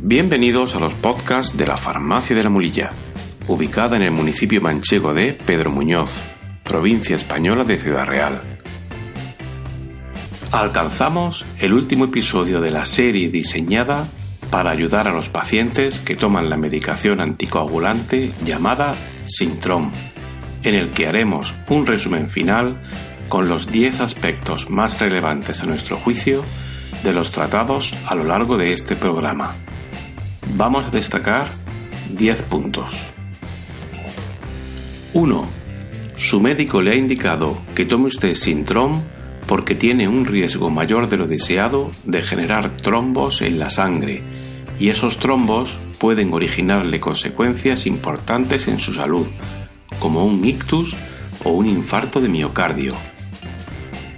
Bienvenidos a los podcasts de la Farmacia de la Mulilla, ubicada en el municipio manchego de Pedro Muñoz, provincia española de Ciudad Real. Alcanzamos el último episodio de la serie diseñada para ayudar a los pacientes que toman la medicación anticoagulante llamada Sintrom, en el que haremos un resumen final con los 10 aspectos más relevantes a nuestro juicio de los tratados a lo largo de este programa. Vamos a destacar 10 puntos. 1. Su médico le ha indicado que tome usted Sintrom porque tiene un riesgo mayor de lo deseado de generar trombos en la sangre y esos trombos pueden originarle consecuencias importantes en su salud, como un ictus o un infarto de miocardio.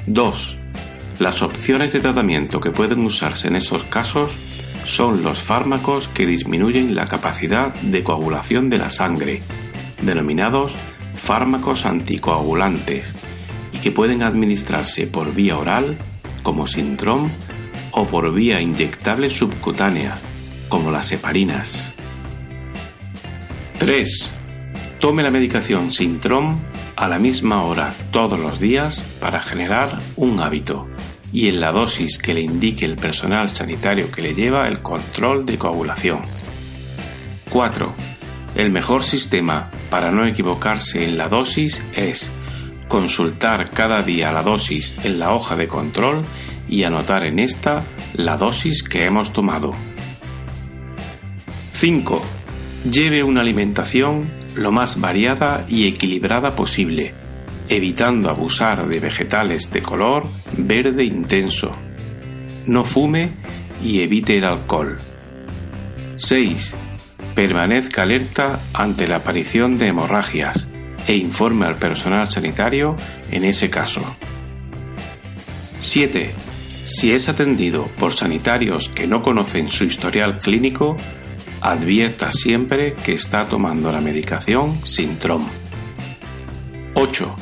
2. Las opciones de tratamiento que pueden usarse en estos casos son los fármacos que disminuyen la capacidad de coagulación de la sangre, denominados fármacos anticoagulantes, y que pueden administrarse por vía oral, como Sintrom, o por vía inyectable subcutánea, como las heparinas. 3. Tome la medicación Sintrom a la misma hora todos los días para generar un hábito y en la dosis que le indique el personal sanitario que le lleva el control de coagulación. 4. El mejor sistema para no equivocarse en la dosis es consultar cada día la dosis en la hoja de control y anotar en esta la dosis que hemos tomado. 5. Lleve una alimentación lo más variada y equilibrada posible, evitando abusar de vegetales de color verde intenso. No fume y evite el alcohol. 6. Permanezca alerta ante la aparición de hemorragias e informe al personal sanitario en ese caso. 7. Si es atendido por sanitarios que no conocen su historial clínico, advierta siempre que está tomando la medicación Sintrom. 8.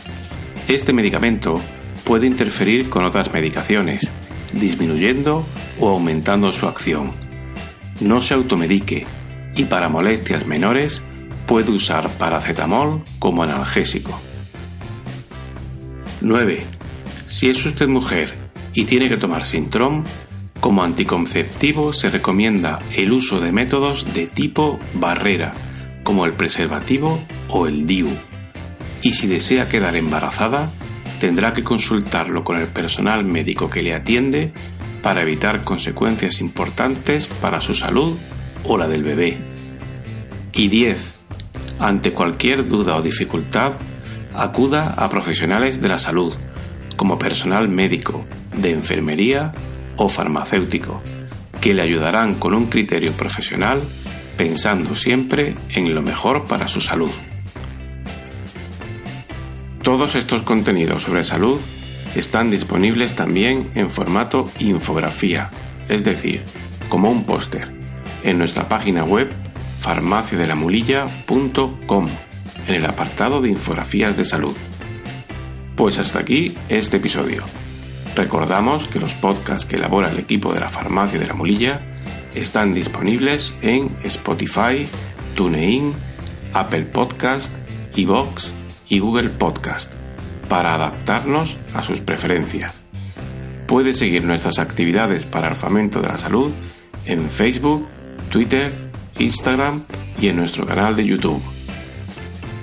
Este medicamento puede interferir con otras medicaciones, disminuyendo o aumentando su acción. No se automedique y para molestias menores puede usar paracetamol como analgésico. 9. Si es usted mujer y tiene que tomar Sintrom, como anticonceptivo se recomienda el uso de métodos de tipo barrera, como el preservativo o el DIU. Y si desea quedar embarazada, tendrá que consultarlo con el personal médico que le atiende para evitar consecuencias importantes para su salud o la del bebé. Y 10. Ante cualquier duda o dificultad, acuda a profesionales de la salud, como personal médico, de enfermería o farmacéutico, que le ayudarán con un criterio profesional pensando siempre en lo mejor para su salud. Todos estos contenidos sobre salud están disponibles también en formato infografía, es decir, como un póster, en nuestra página web farmaciadelamulilla.com, en el apartado de infografías de salud. Pues hasta aquí este episodio. Recordamos que los podcasts que elabora el equipo de la Farmacia de la Mulilla están disponibles en Spotify, TuneIn, Apple Podcast, iVoox y Google Podcast para adaptarnos a sus preferencias. Puede seguir nuestras actividades para el fomento de la salud en Facebook, Twitter, Instagram y en nuestro canal de YouTube.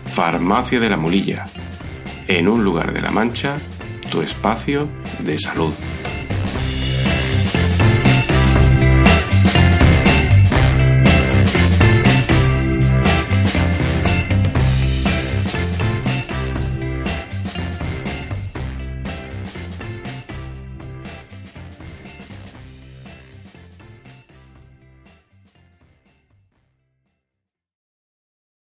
Farmacia de la Mulilla. En un lugar de la Mancha tu espacio de salud.